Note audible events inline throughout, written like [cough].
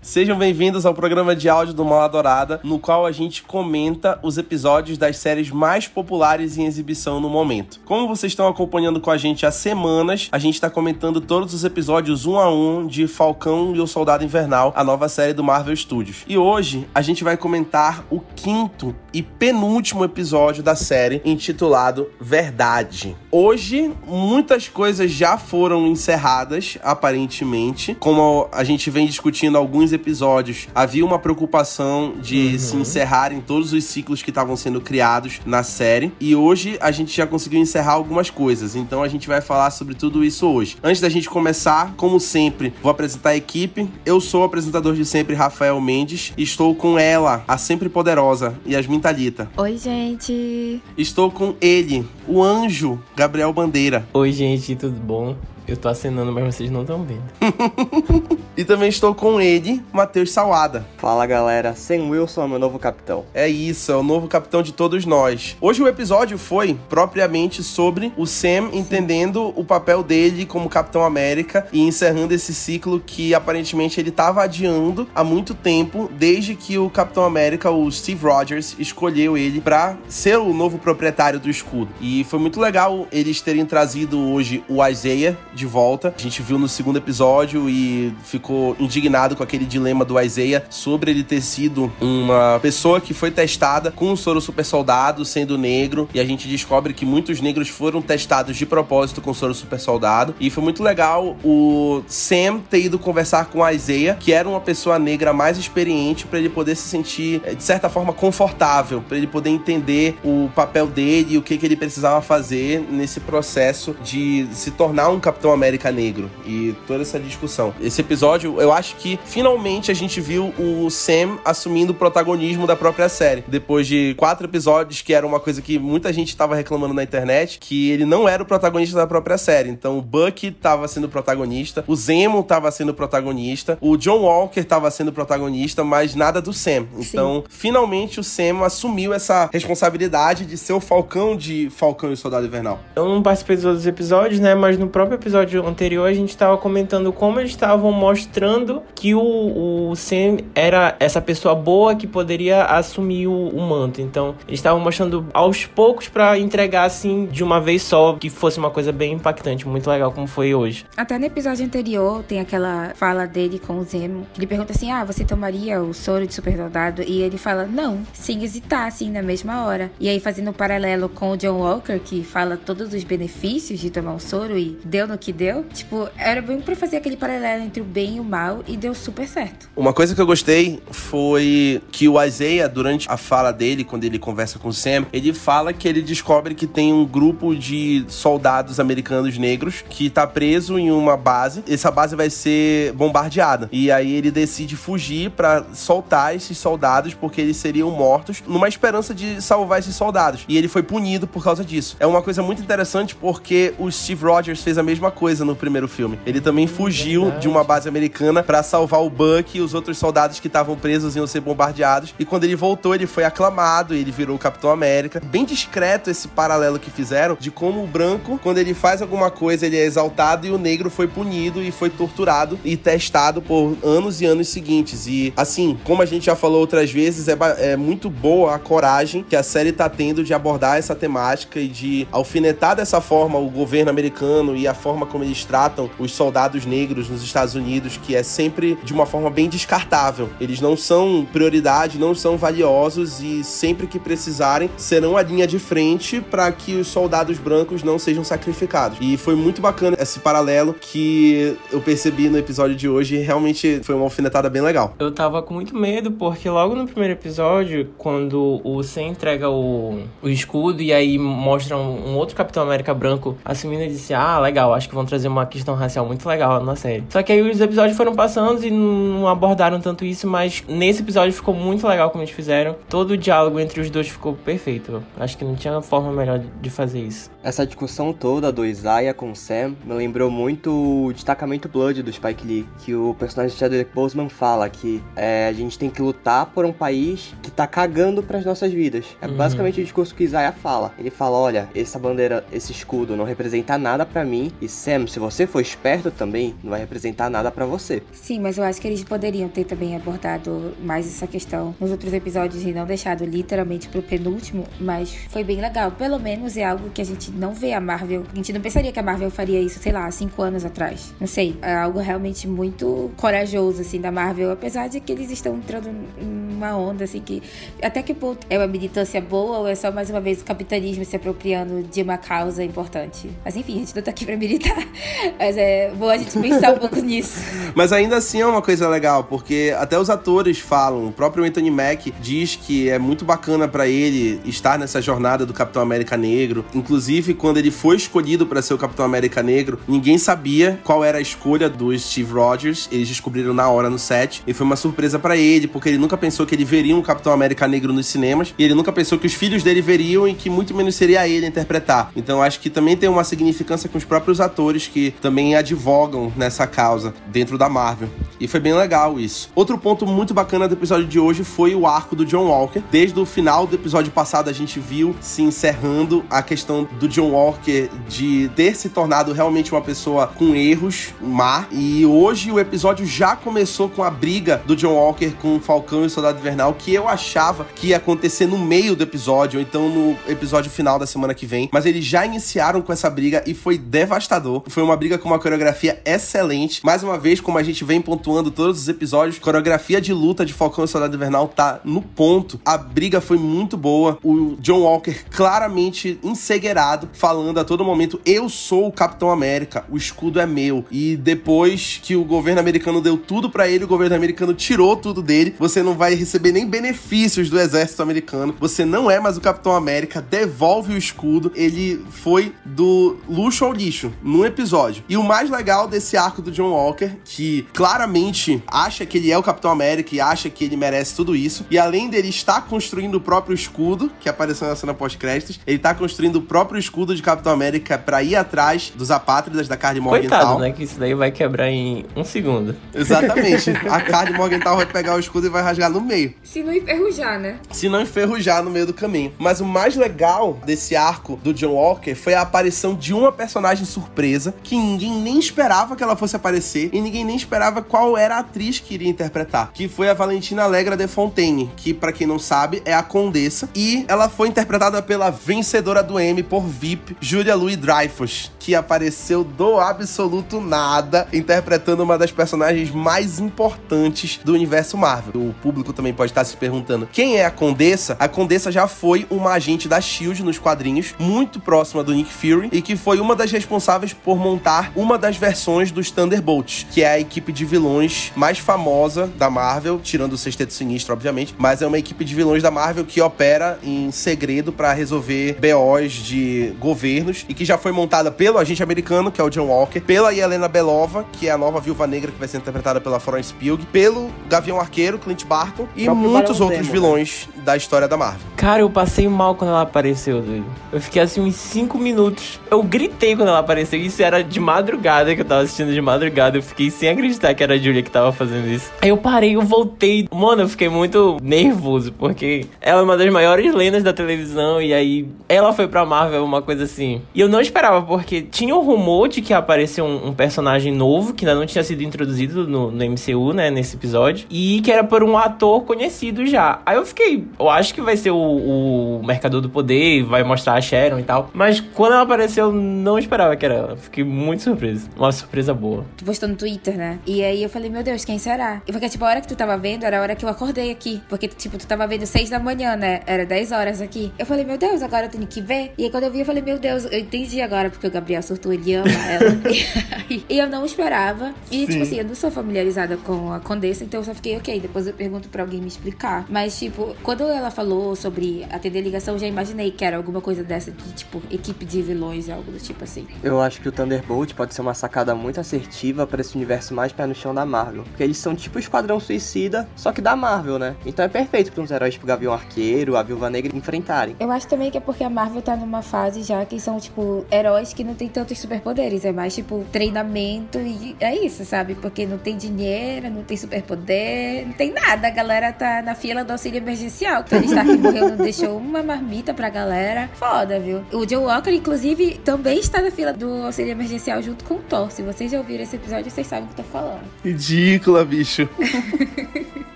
Sejam bem-vindos ao programa de áudio do Mal Adorada, no qual a gente comenta os episódios das séries mais populares em exibição no momento. Como vocês estão acompanhando com a gente há semanas, a gente está comentando todos os episódios um a um de Falcão e o Soldado Invernal, a nova série do Marvel Studios. E hoje a gente vai comentar o quinto e penúltimo episódio da série, intitulado Verdade. Hoje, muitas coisas já foram encerradas, aparentemente, como a gente vem discutindo alguns episódios havia uma preocupação de uhum. se encerrarem todos os ciclos que estavam sendo criados na série. E hoje a gente já conseguiu encerrar algumas coisas. Então a gente vai falar sobre tudo isso hoje. Antes da gente começar, como sempre, vou apresentar a equipe. Eu sou o apresentador de sempre, Rafael Mendes. Estou com ela, a sempre poderosa, Yasmin Talita. Oi, gente. Estou com ele, o anjo, Gabriel Bandeira. Oi, gente, tudo bom? Eu tô acenando, mas vocês não estão vendo. [laughs] e também estou com ele, Matheus Salada. Fala galera, Sam Wilson é meu novo capitão. É isso, é o novo capitão de todos nós. Hoje o episódio foi propriamente sobre o Sam entendendo o papel dele como Capitão América e encerrando esse ciclo que aparentemente ele estava adiando há muito tempo, desde que o Capitão América, o Steve Rogers, escolheu ele para ser o novo proprietário do escudo. E foi muito legal eles terem trazido hoje o Isaiah de volta. A gente viu no segundo episódio e ficou indignado com aquele dilema do Isaiah sobre ele ter sido uma pessoa que foi testada com o soro super soldado, sendo negro, e a gente descobre que muitos negros foram testados de propósito com o soro super soldado. E foi muito legal o Sam ter ido conversar com a Isaiah, que era uma pessoa negra mais experiente, para ele poder se sentir, eh, de certa forma, confortável, para ele poder entender o papel dele e o que, que ele precisava fazer nesse processo de se tornar um capitão Capitão América negro e toda essa discussão. Esse episódio, eu acho que finalmente a gente viu o Sam assumindo o protagonismo da própria série. Depois de quatro episódios, que era uma coisa que muita gente estava reclamando na internet, que ele não era o protagonista da própria série. Então o Bucky estava sendo o protagonista, o Zemo estava sendo o protagonista, o John Walker estava sendo o protagonista, mas nada do Sam. Então, Sim. finalmente o Sam assumiu essa responsabilidade de ser o Falcão de Falcão e Soldado Invernal. Eu não participei dos outros episódios, né? Mas no próprio episódio episódio anterior a gente estava comentando como eles estavam mostrando que o, o Sam era essa pessoa boa que poderia assumir o, o manto. Então, eles estavam mostrando aos poucos para entregar assim de uma vez só, que fosse uma coisa bem impactante, muito legal como foi hoje. Até no episódio anterior tem aquela fala dele com o Zemo, que ele pergunta assim: "Ah, você tomaria o soro de super soldado?" E ele fala: "Não", sem hesitar assim na mesma hora. E aí fazendo um paralelo com o John Walker, que fala todos os benefícios de tomar o soro e deu no que que deu, tipo, era bem pra fazer aquele paralelo entre o bem e o mal e deu super certo. Uma coisa que eu gostei foi que o Isaiah, durante a fala dele, quando ele conversa com o Sam, ele fala que ele descobre que tem um grupo de soldados americanos negros que tá preso em uma base. Essa base vai ser bombardeada. E aí ele decide fugir para soltar esses soldados porque eles seriam mortos numa esperança de salvar esses soldados. E ele foi punido por causa disso. É uma coisa muito interessante porque o Steve Rogers fez a mesma coisa no primeiro filme. Ele também fugiu de uma base americana para salvar o Buck e os outros soldados que estavam presos iam ser bombardeados. E quando ele voltou, ele foi aclamado, ele virou o Capitão América. Bem discreto esse paralelo que fizeram de como o branco, quando ele faz alguma coisa, ele é exaltado e o negro foi punido e foi torturado e testado por anos e anos seguintes. E assim, como a gente já falou outras vezes, é, é muito boa a coragem que a série tá tendo de abordar essa temática e de alfinetar dessa forma o governo americano e a forma como eles tratam os soldados negros nos Estados Unidos, que é sempre de uma forma bem descartável. Eles não são prioridade, não são valiosos e sempre que precisarem serão a linha de frente para que os soldados brancos não sejam sacrificados. E foi muito bacana esse paralelo que eu percebi no episódio de hoje. Realmente foi uma alfinetada bem legal. Eu tava com muito medo porque logo no primeiro episódio, quando o Sam entrega o, o escudo e aí mostra um, um outro Capitão América branco assumindo e disse: Ah, legal, acho que vão trazer uma questão racial muito legal na série. Só que aí os episódios foram passando e não abordaram tanto isso, mas nesse episódio ficou muito legal como eles fizeram. Todo o diálogo entre os dois ficou perfeito. Acho que não tinha forma melhor de fazer isso. Essa discussão toda do Isaiah com Sam me lembrou muito o destacamento Blood do Spike Lee, que o personagem de Chadwick Boseman fala que é, a gente tem que lutar por um país que tá cagando pras nossas vidas. É uhum. basicamente o discurso que Isaiah fala. Ele fala, olha, essa bandeira, esse escudo não representa nada para mim, e Sam, se você for esperto também, não vai representar nada para você. Sim, mas eu acho que eles poderiam ter também abordado mais essa questão nos outros episódios e não deixado literalmente pro penúltimo, mas foi bem legal. Pelo menos é algo que a gente não vê a Marvel. A gente não pensaria que a Marvel faria isso, sei lá, cinco anos atrás. Não sei. É algo realmente muito corajoso, assim, da Marvel. Apesar de que eles estão entrando numa onda, assim, que até que ponto é uma militância boa ou é só mais uma vez o capitalismo se apropriando de uma causa importante. Mas enfim, a gente não tá aqui pra militar. [laughs] Mas é bom a gente pensar um [laughs] pouco nisso. Mas ainda assim é uma coisa legal, porque até os atores falam. O próprio Anthony Mack diz que é muito bacana para ele estar nessa jornada do Capitão América Negro. Inclusive, quando ele foi escolhido para ser o Capitão América Negro, ninguém sabia qual era a escolha do Steve Rogers. Eles descobriram na hora no set. E foi uma surpresa para ele, porque ele nunca pensou que ele veria um Capitão América Negro nos cinemas. E ele nunca pensou que os filhos dele veriam e que muito menos seria ele interpretar. Então acho que também tem uma significância com os próprios atores que também advogam nessa causa dentro da Marvel. E foi bem legal isso. Outro ponto muito bacana do episódio de hoje foi o arco do John Walker. Desde o final do episódio passado a gente viu se encerrando a questão do John Walker de ter se tornado realmente uma pessoa com erros, má. E hoje o episódio já começou com a briga do John Walker com o Falcão e o Soldado Invernal, que eu achava que ia acontecer no meio do episódio, ou então no episódio final da semana que vem. Mas eles já iniciaram com essa briga e foi devastador. Foi uma briga com uma coreografia excelente. Mais uma vez, como a gente vem pontuando todos os episódios, coreografia de luta de Falcão e Soldado Invernal tá no ponto. A briga foi muito boa. O John Walker claramente ensegueirado, falando a todo momento: Eu sou o Capitão América, o escudo é meu. E depois que o governo americano deu tudo para ele, o governo americano tirou tudo dele. Você não vai receber nem benefícios do exército americano. Você não é mais o Capitão América. Devolve o escudo. Ele foi do luxo ao lixo num episódio. E o mais legal desse arco do John Walker, que claramente acha que ele é o Capitão América e acha que ele merece tudo isso. E além dele estar construindo o próprio escudo, que apareceu na cena pós-créditos, ele tá construindo o próprio escudo de Capitão América para ir atrás dos apátridas da carne Morgenthau. Coitado, né? Que isso daí vai quebrar em um segundo. Exatamente. [laughs] a carne Morgenthau vai pegar o escudo e vai rasgar no meio. Se não enferrujar, né? Se não enferrujar no meio do caminho. Mas o mais legal desse arco do John Walker foi a aparição de uma personagem surpresa que ninguém nem esperava que ela fosse aparecer e ninguém nem esperava qual era a atriz que iria interpretar, que foi a Valentina Allegra de Fontaine, que para quem não sabe é a Condessa e ela foi interpretada pela vencedora do Emmy por VIP, Julia Louis-Dreyfus, que apareceu do absoluto nada, interpretando uma das personagens mais importantes do universo Marvel. O público também pode estar se perguntando quem é a Condessa. A Condessa já foi uma agente da Shield nos quadrinhos, muito próxima do Nick Fury e que foi uma das responsáveis por montar uma das versões dos Thunderbolts, que é a equipe de vilões mais famosa da Marvel, tirando o Sexteto Sinistro, obviamente, mas é uma equipe de vilões da Marvel que opera em segredo para resolver BOs de governos e que já foi montada pelo agente americano, que é o John Walker, pela Helena Belova, que é a nova Viúva Negra que vai ser interpretada pela Florence Pugh, pelo Gavião Arqueiro, Clint Barton e muitos outros Demo, vilões né? da história da Marvel. Cara, eu passei mal quando ela apareceu, doido. Eu fiquei assim uns 5 minutos. Eu gritei quando ela apareceu. Isso era de madrugada que eu tava assistindo de madrugada. Eu fiquei sem acreditar que era a Julia que tava fazendo isso. Aí eu parei, eu voltei. Mano, eu fiquei muito nervoso, porque ela é uma das maiores lendas da televisão. E aí ela foi pra Marvel, uma coisa assim. E eu não esperava, porque tinha o um rumor de que ia aparecer um, um, personagem novo, que ainda não tinha sido introduzido no, no MCU, né, nesse episódio. E que era por um ator conhecido já. Aí eu fiquei, eu acho que vai ser o, o Mercador do Poder, vai mostrar a Sharon e tal. Mas quando ela apareceu, eu não esperava que era ela. Fiquei muito surpreso. Uma surpresa boa. Tu postou no Twitter, né? E aí eu falei, meu Deus, quem será? E porque, tipo, a hora que tu tava vendo, era a hora que eu acordei aqui. Porque, tipo, tu tava vendo seis da manhã, né? Era 10 horas aqui. Eu falei, meu Deus, agora eu tenho que ver. E aí quando eu vi, eu falei, meu Deus, eu entendi agora, porque o Gabriel surtou, ele ama ela. [laughs] [laughs] e eu não esperava. E, tipo Sim. tipo assim, eu não sou familiarizada com a Condessa, então eu só fiquei, ok. Depois eu pergunto pra alguém me explicar. Mas, tipo, quando ela falou sobre atender ligação, eu já imaginei que era alguma coisa dessa de, tipo, equipe de vilões, algo do tipo assim. Eu acho que o Thunderbolt pode ser uma sacada muito assertiva para esse universo mais pé no chão da Marvel. Porque eles são tipo o Esquadrão Suicida, só que da Marvel, né? Então é perfeito para uns heróis tipo Gavião Arqueiro, a Viúva Negra enfrentarem. Eu acho também que é porque a Marvel tá numa fase já que são, tipo, heróis que não tem tantos superpoderes. É mais, tipo, treinamento e é isso, sabe? Porque não tem dinheiro, não tem superpoder, não tem nada. A galera tá na fila do auxílio emergencial. Tony [laughs] Stark morreu, não deixou uma marmita pra galera. Foda, viu? O Joe Walker, inclusive, também está na fila do auxílio emergencial junto com o Thor. Se vocês já ouviram esse episódio, vocês sabem o que eu tô falando. Ridícula, bicho. [laughs]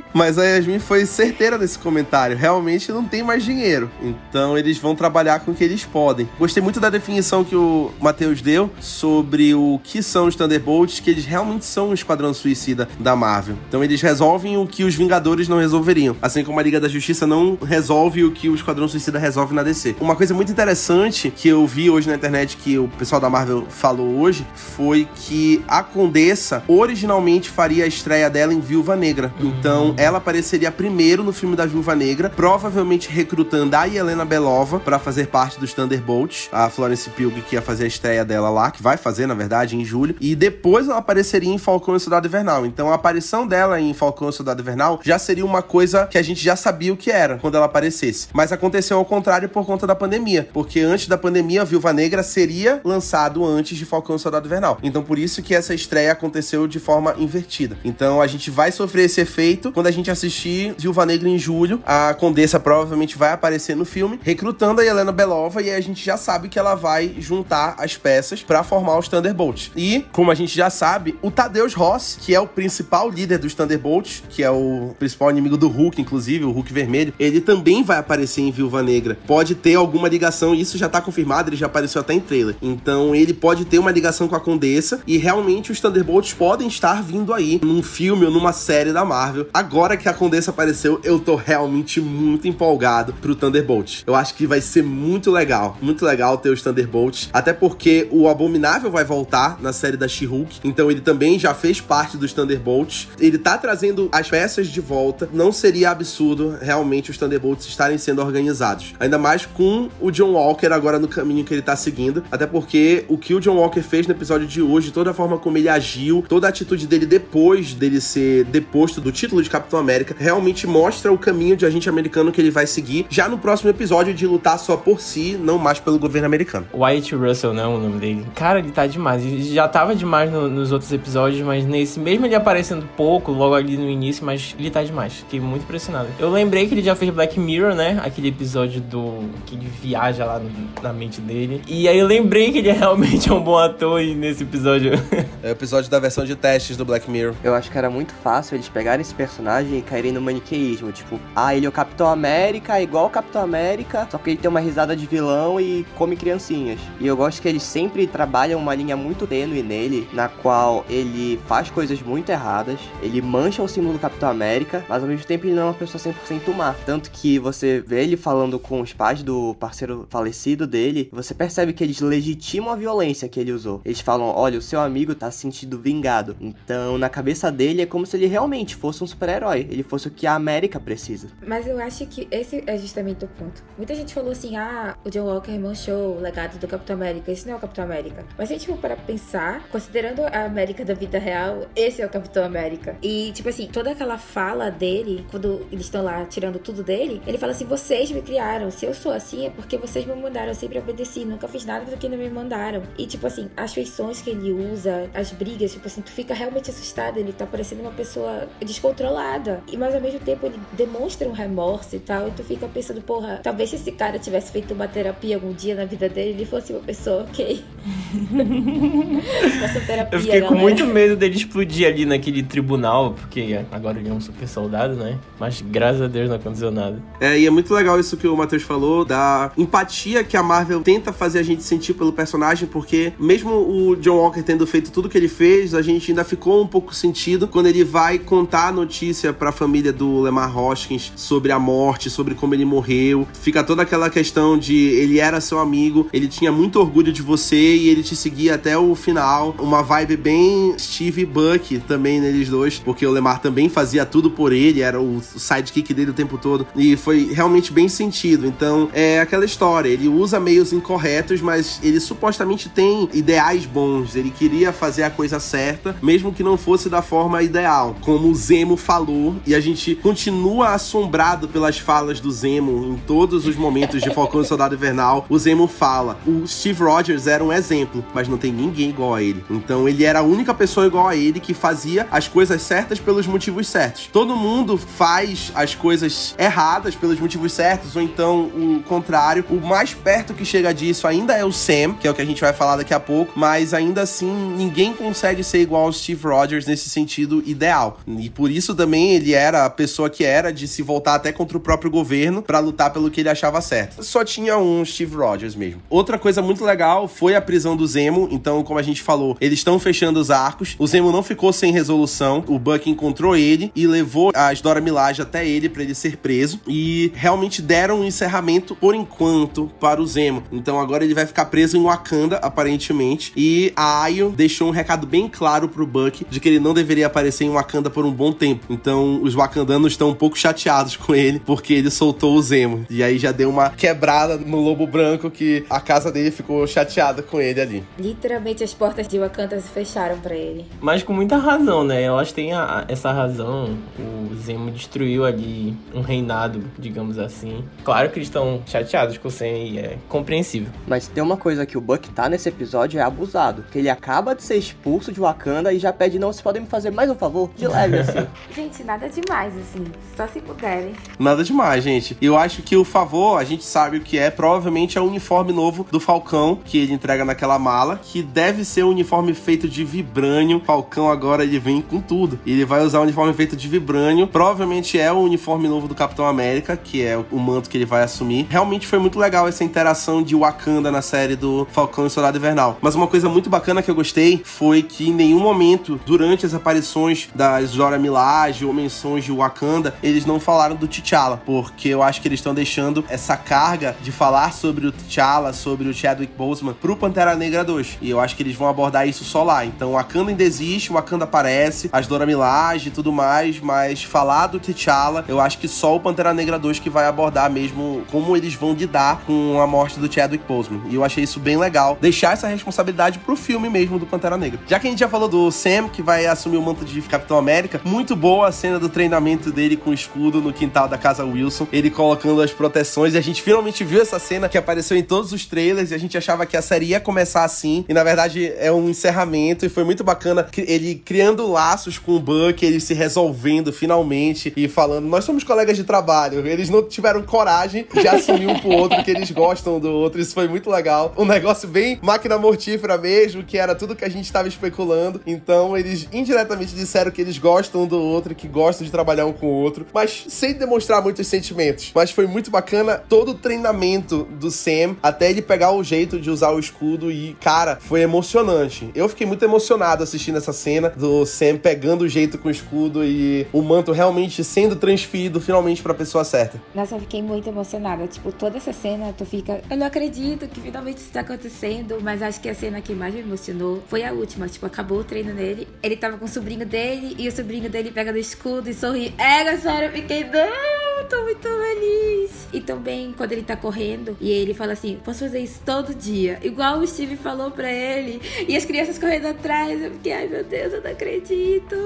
Mas a Yasmin foi certeira nesse comentário. Realmente não tem mais dinheiro. Então eles vão trabalhar com o que eles podem. Gostei muito da definição que o Matheus deu sobre o que são os Thunderbolts, que eles realmente são um esquadrão suicida da Marvel. Então eles resolvem o que os Vingadores não resolveriam. Assim como a Liga da Justiça não resolve o que o Esquadrão Suicida resolve na DC. Uma coisa muito interessante que eu vi hoje na internet que o pessoal da Marvel falou hoje foi que a Condessa originalmente faria a estreia dela em Viúva Negra. Então ela apareceria primeiro no filme da Viúva Negra, provavelmente recrutando a Helena Belova para fazer parte dos Thunderbolts, a Florence Pugh que ia fazer a estreia dela lá, que vai fazer na verdade em julho, e depois ela apareceria em Falcão e Soldado Invernal. Então a aparição dela em Falcão e Soldado Invernal já seria uma coisa que a gente já sabia o que era quando ela aparecesse. Mas aconteceu ao contrário por conta da pandemia, porque antes da pandemia a Viúva Negra seria lançado antes de Falcão e Soldado Invernal. Então por isso que essa estreia aconteceu de forma invertida. Então a gente vai sofrer esse efeito quando a gente assistir Viúva Negra em julho. A Condessa provavelmente vai aparecer no filme, recrutando a Helena Belova e a gente já sabe que ela vai juntar as peças para formar os Thunderbolts. E, como a gente já sabe, o Tadeus Ross, que é o principal líder dos Thunderbolts, que é o principal inimigo do Hulk, inclusive, o Hulk vermelho, ele também vai aparecer em Viúva Negra. Pode ter alguma ligação, isso já tá confirmado, ele já apareceu até em trailer. Então, ele pode ter uma ligação com a Condessa e realmente os Thunderbolts podem estar vindo aí num filme ou numa série da Marvel. Agora que a Condessa apareceu, eu tô realmente muito empolgado pro Thunderbolt. Eu acho que vai ser muito legal, muito legal ter os Thunderbolts, até porque o Abominável vai voltar na série da She-Hulk, então ele também já fez parte dos Thunderbolts. Ele tá trazendo as peças de volta. Não seria absurdo realmente os Thunderbolts estarem sendo organizados. Ainda mais com o John Walker agora no caminho que ele tá seguindo, até porque o que o John Walker fez no episódio de hoje, toda a forma como ele agiu, toda a atitude dele depois dele ser deposto do título de Capitão América, realmente mostra o caminho de agente americano que ele vai seguir já no próximo episódio de lutar só por si, não mais pelo governo americano. Wyatt Russell, né? O nome dele. Cara, ele tá demais. Ele já tava demais no- nos outros episódios, mas nesse, mesmo ele aparecendo pouco, logo ali no início, mas ele tá demais. Fiquei muito impressionado. Eu lembrei que ele já fez Black Mirror, né? Aquele episódio do. que ele viaja lá no- na mente dele. E aí eu lembrei que ele realmente é um bom ator e nesse episódio. [laughs] É o episódio da versão de testes do Black Mirror. Eu acho que era muito fácil eles pegarem esse personagem e caírem no maniqueísmo. Tipo, ah, ele é o Capitão América, é igual o Capitão América, só que ele tem uma risada de vilão e come criancinhas. E eu gosto que eles sempre trabalham uma linha muito tênue nele, na qual ele faz coisas muito erradas, ele mancha o símbolo do Capitão América, mas ao mesmo tempo ele não é uma pessoa 100% má. Tanto que você vê ele falando com os pais do parceiro falecido dele, você percebe que eles legitimam a violência que ele usou. Eles falam: olha, o seu amigo tá se sentindo vingado. Então, na cabeça dele é como se ele realmente fosse um super-herói. Ele fosse o que a América precisa. Mas eu acho que esse é justamente o ponto. Muita gente falou assim: ah, o John Walker manchou o legado do Capitão América. Esse não é o Capitão América. Mas se a gente for para pensar, considerando a América da vida real, esse é o Capitão América. E, tipo assim, toda aquela fala dele, quando eles estão lá tirando tudo dele, ele fala assim: vocês me criaram. Se eu sou assim, é porque vocês me mandaram. Eu sempre obedeci. Nunca fiz nada do que não me mandaram. E, tipo assim, as feições que ele usa, as brigas, tipo assim, tu fica realmente assustado. Ele tá parecendo uma pessoa descontrolada. E, mas ao mesmo tempo, ele demonstra um remorso e tal. E tu fica pensando, porra, talvez se esse cara tivesse feito uma terapia algum dia na vida dele, ele fosse uma pessoa ok. [laughs] Terapia, Eu fiquei com galera. muito medo dele explodir ali naquele tribunal, porque agora ele é um super soldado, né? Mas graças a Deus não aconteceu nada. É, e é muito legal isso que o Matheus falou, da empatia que a Marvel tenta fazer a gente sentir pelo personagem, porque mesmo o John Walker tendo feito tudo que ele fez, a gente ainda ficou um pouco sentido quando ele vai contar a notícia condolência pra família do Lemar Hoskins sobre a morte, sobre como ele morreu. Fica toda aquela questão de ele era seu amigo, ele tinha muito orgulho de você e ele te seguia até o final. Uma vibe bem Steve Buck também neles dois, porque o Lemar também fazia tudo por ele, era o sidekick dele o tempo todo. E foi realmente bem sentido. Então, é aquela história, ele usa meios incorretos, mas ele supostamente tem ideais bons. Ele queria fazer a coisa certa, mesmo que não fosse da forma ideal, como o Zemo falou, e a gente continua assombrado pelas falas do Zemo em todos os momentos de Falcão e Soldado Invernal. O Zemo fala: o Steve Rogers era um exemplo, mas não tem ninguém igual a ele. Então ele era a única pessoa igual a ele que fazia as coisas certas pelos motivos certos. Todo mundo faz as coisas erradas pelos motivos certos, ou então o contrário. O mais perto que chega disso ainda é o Sam, que é o que a gente vai falar daqui a pouco, mas ainda assim ninguém consegue ser igual ao Steve Rogers nesse sentido ideal. E por isso também ele era a pessoa que era de se voltar até contra o próprio governo para lutar pelo que ele achava certo. Só tinha um Steve Rogers mesmo. Outra coisa muito legal foi a prisão do Zemo. Então, como a gente falou, eles estão fechando os arcos. O Zemo não ficou sem resolução. O Buck encontrou ele e levou as Dora Milaje até ele para ele ser preso. E realmente deram um encerramento por enquanto para o Zemo. Então agora ele vai ficar preso em Wakanda, aparentemente. E a Ayo deixou um recado bem claro pro Buck de que ele não deveria aparecer em Wakanda por um bom tempo. Então os wakandanos estão um pouco chateados com ele porque ele soltou o Zemo. E aí já deu uma quebrada no Lobo Branco que a casa dele ficou chateada com ele ali. Literalmente as portas de Wakanda se fecharam para ele. Mas com muita razão, né? Eu acho que tem a, essa razão. O Zemo destruiu ali um reinado, digamos assim. Claro que eles estão chateados com o Sam e é compreensível. Mas tem uma coisa que o Buck tá nesse episódio é abusado. Que ele acaba de ser expulso de Wakanda e já pede, não, vocês podem me fazer mais um favor? De leve, assim. [laughs] Gente, nada demais, assim. Só se puderem. Nada demais, gente. Eu acho que o favor, a gente sabe o que é, provavelmente é o uniforme novo do Falcão, que ele entrega naquela mala, que deve ser um uniforme feito de vibrânio. Falcão agora ele vem com tudo. Ele vai usar um uniforme feito de vibrânio. Provavelmente é o uniforme novo do Capitão América, que é o manto que ele vai assumir. Realmente foi muito legal essa interação de Wakanda na série do Falcão e Soldado Invernal. Mas uma coisa muito bacana que eu gostei foi que em nenhum momento, durante as aparições das Zora Milaje ou menções de Wakanda, eles não falaram do T'Challa, porque eu acho que eles estão deixando essa carga de falar sobre o T'Challa, sobre o Chadwick Boseman pro Pantera Negra 2. E eu acho que eles vão abordar isso só lá. Então, Wakanda ainda existe, Wakanda aparece, as Dora Milaje e tudo mais, mas falar do T'Challa, eu acho que só o Pantera Negra 2 que vai abordar mesmo como eles vão lidar com a morte do Chadwick Boseman. E eu achei isso bem legal, deixar essa responsabilidade pro filme mesmo do Pantera Negra. Já que a gente já falou do Sam, que vai assumir o manto de Capitão América, muito boa a cena do treinamento dele com o escudo no quintal da casa Wilson, ele colocando as proteções, e a gente finalmente viu essa cena que apareceu em todos os trailers, e a gente achava que a série ia começar assim, e na verdade é um encerramento, e foi muito bacana ele criando laços com o Buck, ele se resolvendo finalmente, e falando, nós somos colegas de trabalho, eles não tiveram coragem de assumir um pro outro, que eles gostam do outro, isso foi muito legal. Um negócio bem máquina mortífera mesmo, que era tudo que a gente estava especulando. Então eles indiretamente disseram que eles gostam do outro, que gostam de trabalhar um com o outro, mas sem demonstrar muitos sentimentos. Mas foi muito bacana todo o treinamento do Sam, até ele pegar o jeito de usar o escudo e, cara, foi emocionante. Eu fiquei muito emocionado assistindo essa cena do Sam pegando o jeito com o escudo e o manto realmente sendo transferido finalmente para a pessoa certa. Nossa, eu fiquei muito emocionada. Tipo, toda essa cena, tu fica, eu não acredito que finalmente isso tá acontecendo, mas acho que a cena que mais me emocionou foi a última. Tipo, acabou o treino dele, ele tava com o sobrinho dele e o sobrinho dele pega no escudo e sorri. É, sério, eu fiquei, não, tô muito feliz. E também quando ele tá correndo e ele fala assim: posso fazer isso todo dia, igual o Steve falou pra ele, e as crianças correndo atrás. Eu fiquei, ai meu Deus, eu não acredito.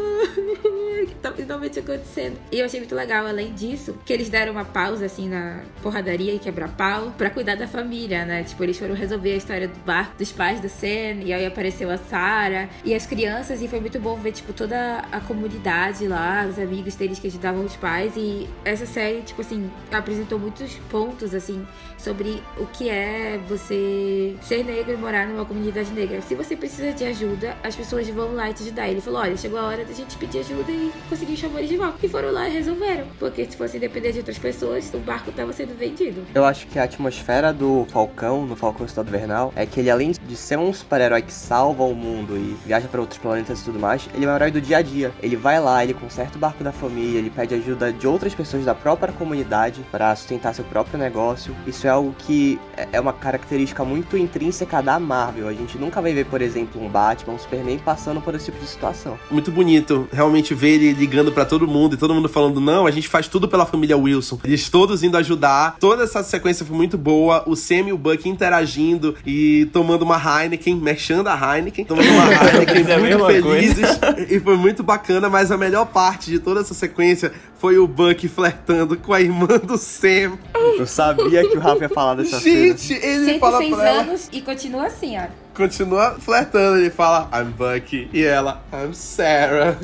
que [laughs] tá finalmente acontecendo. E eu achei muito legal, além disso, que eles deram uma pausa assim na porradaria e quebra-pau pra cuidar da família, né? Tipo, eles foram resolver a história do barco dos pais do Sen, e aí apareceu a Sarah e as crianças, e foi muito bom ver, tipo, toda a comunidade lá, os amigos deles que ajudavam os pais. E essa série tipo assim, apresentou muitos pontos, assim, sobre o que é você ser negro e morar numa comunidade negra. Se você precisa de ajuda, as pessoas vão lá e te ajudar. Ele falou: olha, chegou a hora da gente pedir ajuda e conseguir chamar eles de volta. E foram lá e resolveram. Porque se fosse depender de outras pessoas, o barco tava sendo vendido. Eu acho que a atmosfera do Falcão, no Falcão Estado Vernal, é que ele, além de ser um super-herói que salva o mundo e viaja para outros planetas e tudo mais, ele é um herói do dia a dia. Ele vai lá, ele conserta o barco da família, ele pede ajuda de outras pessoas da própria comunidade para sustentar seu próprio negócio. Isso é algo que é, é uma característica muito intrínseca da Marvel. A gente nunca vai ver, por exemplo, um Batman, um Superman passando por esse tipo de situação. Muito bonito realmente ver ele ligando para todo mundo e todo mundo falando: não, a gente faz tudo pela família Wilson. Eles todos indo ajudar. Toda essa sequência foi muito boa. O Sam e o Buck interagindo e tomando uma Heineken, mexendo a Heineken, tomando uma [laughs] Heineken É muito mesma felizes. E foi muito bacana, mas a melhor parte de toda essa sequência foi o Buck flertando com a irmã do Sam. Eu sabia que o Rafa ia falar dessa cena. Gente, ele fala 106 pra ela. anos e continua assim, ó. Continua flertando. Ele fala, I'm Bucky. E ela, I'm Sarah.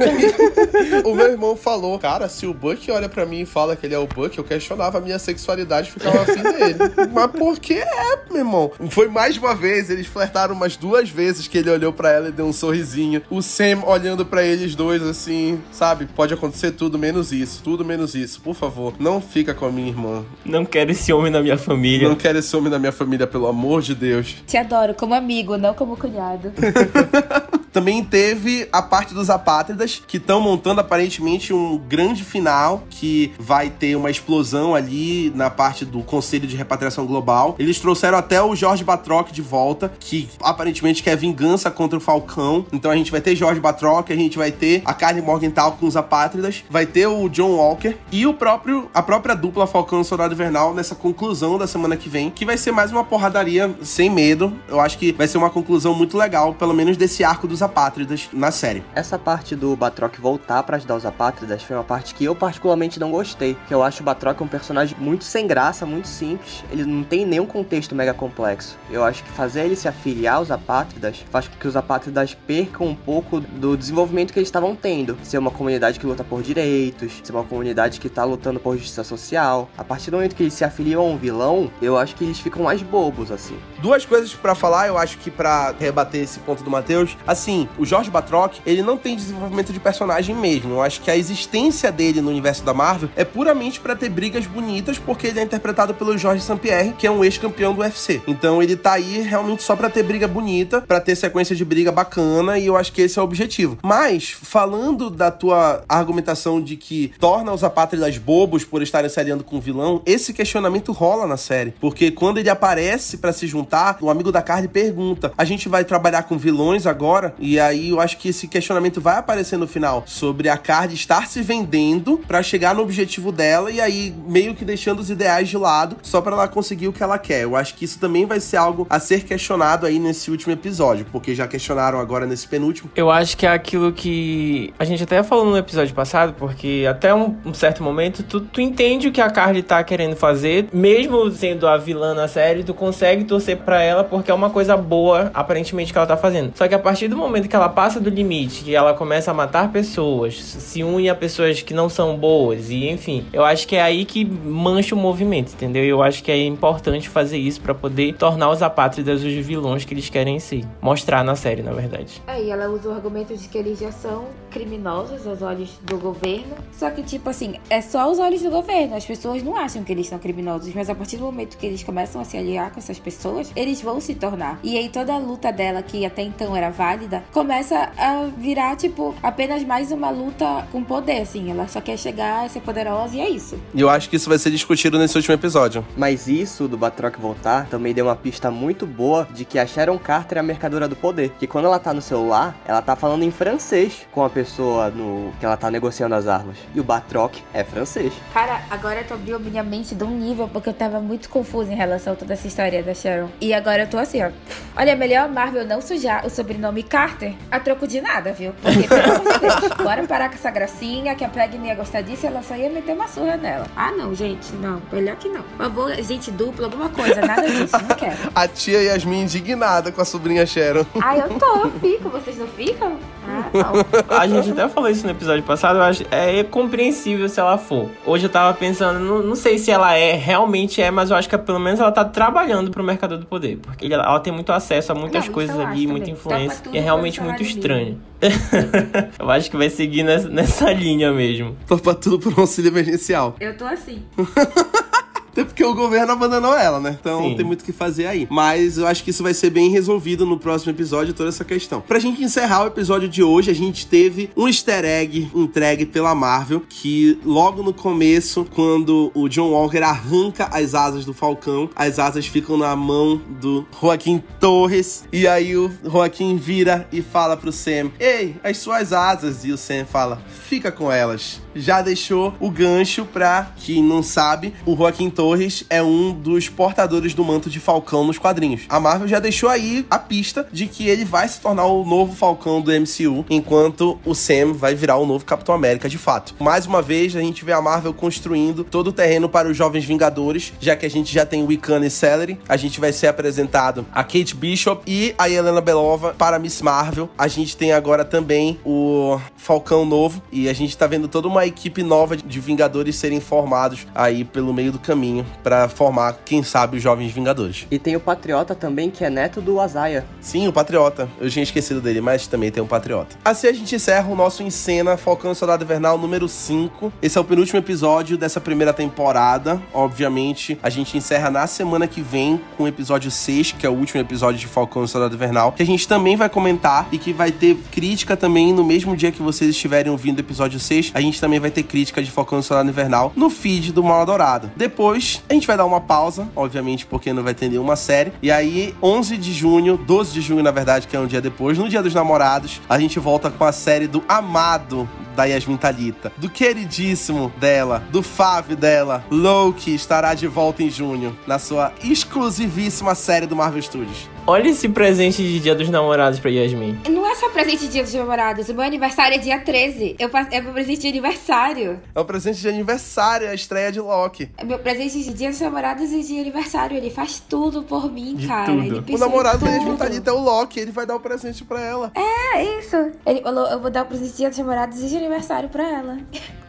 [laughs] o meu irmão falou, cara, se o Bucky olha pra mim e fala que ele é o Bucky, eu questionava a minha sexualidade e ficava afim dele. [laughs] Mas por que é, meu irmão? Foi mais uma vez, eles flertaram umas duas vezes que ele olhou pra ela e deu um sorrisinho. O Sam olhando pra eles dois assim, sabe? Pode acontecer tudo menos isso, tudo menos isso. Por favor, não fica com a minha irmã. Não quero esse homem na minha família. Não quero esse homem na minha família, pelo amor de Deus. Te adoro como amigo, não como cunhado. [laughs] Também teve a parte dos apátridas, que estão montando aparentemente um grande final, que vai ter uma explosão ali na parte do Conselho de Repatriação Global. Eles trouxeram até o Jorge Batroc de volta, que aparentemente quer vingança contra o Falcão. Então a gente vai ter Jorge Batroc, a gente vai ter a Carly Morgenthau com os apátridas, vai ter o John Walker e o próprio a própria dupla Falcão e Soldado Invernal nessa conclusão da semana que vem, que vai ser mais uma porradaria sem medo. Eu acho que vai ser uma conclusão muito legal, pelo menos desse arco dos apátridas na série. Essa parte do Batroc voltar pra ajudar os apátridas foi uma parte que eu particularmente não gostei. Que eu acho o Batroc um personagem muito sem graça, muito simples. Ele não tem nenhum contexto mega complexo. Eu acho que fazer ele se afiliar aos apátridas faz com que os apátridas percam um pouco do desenvolvimento que eles estavam tendo. Ser uma comunidade que luta por direitos, ser uma comunidade que tá lutando por justiça social. A partir do momento que eles se afiliam a um vilão, eu acho que eles ficam mais bobos, assim. Duas coisas pra falar, eu acho que pra rebater esse ponto do Matheus. Assim, o Jorge Batroc, ele não tem desenvolvimento de personagem mesmo. Eu acho que a existência dele no universo da Marvel é puramente pra ter brigas bonitas, porque ele é interpretado pelo Jorge St-Pierre, que é um ex-campeão do UFC. Então ele tá aí realmente só pra ter briga bonita, pra ter sequência de briga bacana, e eu acho que esse é o objetivo. Mas, falando da tua argumentação de que torna os apátridas bobos por estarem se aliando com o vilão, esse questionamento rola na série. Porque quando ele aparece pra se juntar, o amigo da Carly pergunta: a gente vai trabalhar com vilões agora? E aí eu acho que esse questionamento vai aparecer no final sobre a Carly estar se vendendo pra chegar no objetivo dela e aí meio que deixando os ideais de lado só pra ela conseguir o que ela quer. Eu acho que isso também vai ser algo a ser questionado aí nesse último episódio, porque já questionaram agora nesse penúltimo. Eu acho que é aquilo que a gente até falou no episódio passado, porque até um, um certo momento tu, tu entende o que a Carly tá querendo fazer, mesmo sendo a vilã na série, tu consegue torcer pra ela porque é uma coisa boa, aparentemente, que ela tá fazendo. Só que a partir do momento que ela passa do limite, que ela começa a matar pessoas, se une a pessoas que não são boas, e enfim, eu acho que é aí que mancha o movimento, entendeu? Eu acho que é importante fazer isso pra poder tornar os apátridas os vilões que eles querem ser. Mostrar na série, na verdade. Aí ela usa o argumento de que eles já são criminosos aos olhos do governo. Só que, tipo assim, é só aos olhos do governo. As pessoas não acham que eles são criminosos, mas a partir do momento que eles começam a se aliar com essas pessoas, eles vão se tornar. E aí toda a luta dela, que até então era válida, começa a virar, tipo, apenas mais uma luta com poder, assim. Ela só quer chegar, ser poderosa e é isso. E eu acho que isso vai ser discutido nesse último episódio. Mas isso do Batroc voltar também deu uma pista muito boa de que a Sharon Carter é a mercadora do poder. Que quando ela tá no celular, ela tá falando em francês com a pessoa no que ela tá negociando as armas. E o Batroc é francês. Cara, agora tu abriu minha mente de um nível porque eu tava muito confusa em relação a toda essa história da Sharon. E agora eu tô assim, ó. Olha, é melhor a Marvel não sujar o sobrenome Carter a troco de nada, viu? Porque, pelo amor de Deus, [laughs] bora parar com essa gracinha, que a Peg não ia gostar disso, ela só ia meter uma surra nela. Ah, não, gente, não. Melhor que não. Por favor, gente dupla, alguma coisa, nada disso, não [laughs] quero. A tia Yasmin indignada com a sobrinha Sharon. Ah, eu tô, eu [laughs] fico. Vocês não ficam? Ah, não. A gente até falou isso no episódio passado, eu acho é compreensível se ela for. Hoje eu tava pensando, não, não sei se ela é, realmente é, mas eu acho que pelo menos ela tá trabalhando pro mercado do poder. Porque ela, ela tem muito acesso a muitas Não, coisas ali, muita influência. E é realmente muito estranho. [laughs] eu acho que vai seguir nessa, nessa [laughs] linha mesmo. Topa tudo por um auxílio emergencial. Eu tô assim. [laughs] Porque o governo abandonou ela, né? Então Sim. tem muito o que fazer aí. Mas eu acho que isso vai ser bem resolvido no próximo episódio, toda essa questão. Pra gente encerrar o episódio de hoje, a gente teve um easter egg entregue pela Marvel, que logo no começo, quando o John Walker arranca as asas do Falcão, as asas ficam na mão do Joaquim Torres. E aí o Joaquim vira e fala pro Sam: Ei, as suas asas. E o Sam fala: Fica com elas. Já deixou o gancho pra quem não sabe, o Joaquim Torres é um dos portadores do manto de Falcão nos quadrinhos. A Marvel já deixou aí a pista de que ele vai se tornar o novo Falcão do MCU, enquanto o Sam vai virar o novo Capitão América de fato. Mais uma vez, a gente vê a Marvel construindo todo o terreno para os Jovens Vingadores, já que a gente já tem Wiccan e Celery, a gente vai ser apresentado a Kate Bishop e a Helena Belova para Miss Marvel. A gente tem agora também o Falcão novo e a gente tá vendo toda uma equipe nova de Vingadores serem formados aí pelo meio do caminho para formar, quem sabe, os Jovens Vingadores. E tem o Patriota também, que é neto do Azaia. Sim, o Patriota. Eu tinha esquecido dele, mas também tem um Patriota. Assim a gente encerra o nosso Em Cena Falcão e Soldado Invernal número 5. Esse é o penúltimo episódio dessa primeira temporada. Obviamente, a gente encerra na semana que vem com o episódio 6, que é o último episódio de Falcão e Soldado Invernal, que a gente também vai comentar e que vai ter crítica também no mesmo dia que vocês estiverem ouvindo o episódio 6. A gente também vai ter crítica de Falcão e Soldado Invernal no feed do Mal Dourado. Depois, a gente vai dar uma pausa, obviamente, porque não vai ter nenhuma série. E aí, 11 de junho, 12 de junho, na verdade, que é um dia depois, no Dia dos Namorados, a gente volta com a série do amado da Yasmin Talita, do queridíssimo dela, do fave dela, Loki, estará de volta em junho, na sua exclusivíssima série do Marvel Studios. Olha esse presente de Dia dos Namorados pra Yasmin. Não é só presente de dia dos namorados. O meu aniversário é dia 13. Eu passo- É meu presente de aniversário. É o presente de aniversário, a estreia de Loki. É meu presente de dia dos namorados e de aniversário. Ele faz tudo por mim, De cara. tudo. Ele O namorado da. Yasmin Talita é o Loki, ele vai dar o presente pra ela. É isso. Ele falou, eu vou dar o presente de dia dos namorados e de aniversário pra ela.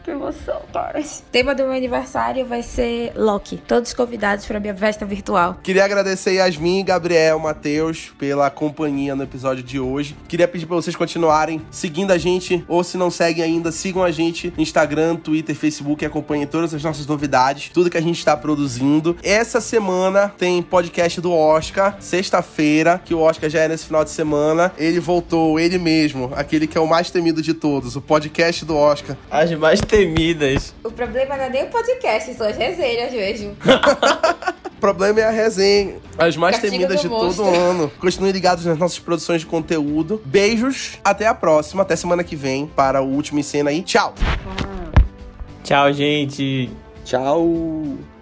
Que emoção, cara. O tema do meu aniversário vai ser Loki. Todos convidados pra minha festa virtual. Queria agradecer Yasmin, Gabriel, Matheus pela companhia no episódio de hoje. Queria pedir pra vocês continuarem seguindo a gente, ou se não seguem ainda, sigam a gente no Instagram, Twitter, Facebook e acompanhem todas as nossas novidades, tudo que a gente está produzindo. Essa semana tem podcast do Oscar, sexta-feira, que o Oscar já é nesse final de semana. Ele voltou, ele mesmo, aquele que é o mais temido de todos, o podcast do Oscar. As mais temidas. O problema não é nem o podcast, são as resenhas mesmo. O problema é a resenha. As mais Castigo temidas de monstro. todo ano. [laughs] Continuem ligados nas nossas produções de conteúdo. Beijos, até a próxima, até semana que vem para o último em cena aí. Tchau! Tchau, gente. Tchau!